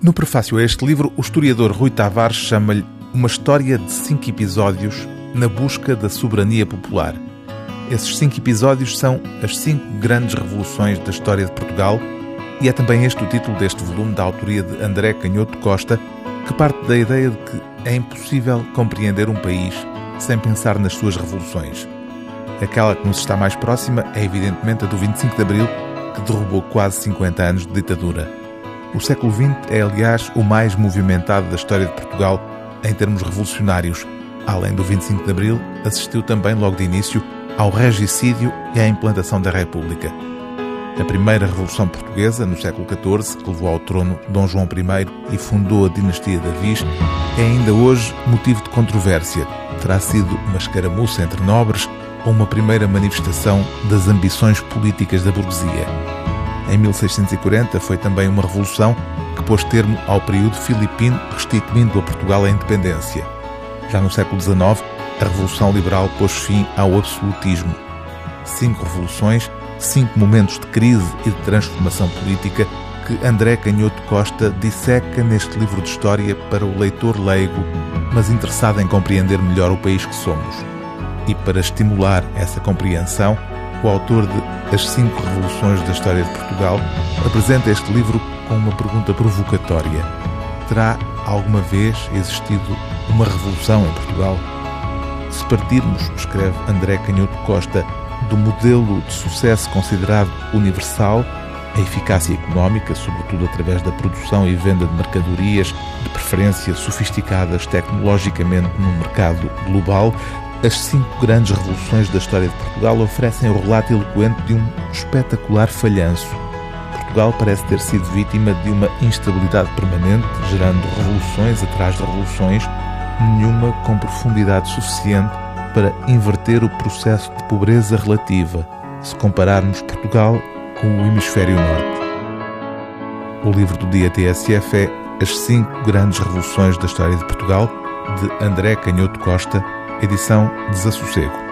No prefácio a este livro, o historiador Rui Tavares chama-lhe uma história de cinco episódios na busca da soberania popular. Esses cinco episódios são as cinco grandes revoluções da história de Portugal e é também este o título deste volume da autoria de André Canhoto Costa, que parte da ideia de que é impossível compreender um país sem pensar nas suas revoluções. Aquela que nos está mais próxima é evidentemente a do 25 de Abril, que derrubou quase 50 anos de ditadura. O século XX é, aliás, o mais movimentado da história de Portugal em termos revolucionários. Além do 25 de Abril, assistiu também, logo de início, ao regicídio e à implantação da República. A primeira Revolução Portuguesa, no século XIV, que levou ao trono Dom João I e fundou a dinastia da Viz, é ainda hoje motivo de controvérsia. Terá sido uma escaramuça entre nobres ou uma primeira manifestação das ambições políticas da burguesia. Em 1640 foi também uma revolução que pôs termo ao período filipino, restituindo a Portugal a independência. Já no século XIX, a Revolução Liberal pôs fim ao absolutismo. Cinco revoluções cinco momentos de crise e de transformação política que André Canhoto Costa disseca neste livro de história para o leitor leigo, mas interessado em compreender melhor o país que somos. E para estimular essa compreensão, o autor de As Cinco Revoluções da História de Portugal apresenta este livro com uma pergunta provocatória: Terá alguma vez existido uma revolução em Portugal? Se partirmos, escreve André Canhoto Costa, do modelo de sucesso considerado universal, a eficácia económica, sobretudo através da produção e venda de mercadorias, de preferência sofisticadas tecnologicamente num mercado global, as cinco grandes revoluções da história de Portugal oferecem o relato eloquente de um espetacular falhanço. Portugal parece ter sido vítima de uma instabilidade permanente, gerando revoluções atrás de revoluções, nenhuma com profundidade suficiente para inverter o processo de pobreza relativa, se compararmos Portugal com o Hemisfério Norte. O livro do dia TSF é As Cinco Grandes Revoluções da História de Portugal, de André Canhoto Costa, edição Desassossego.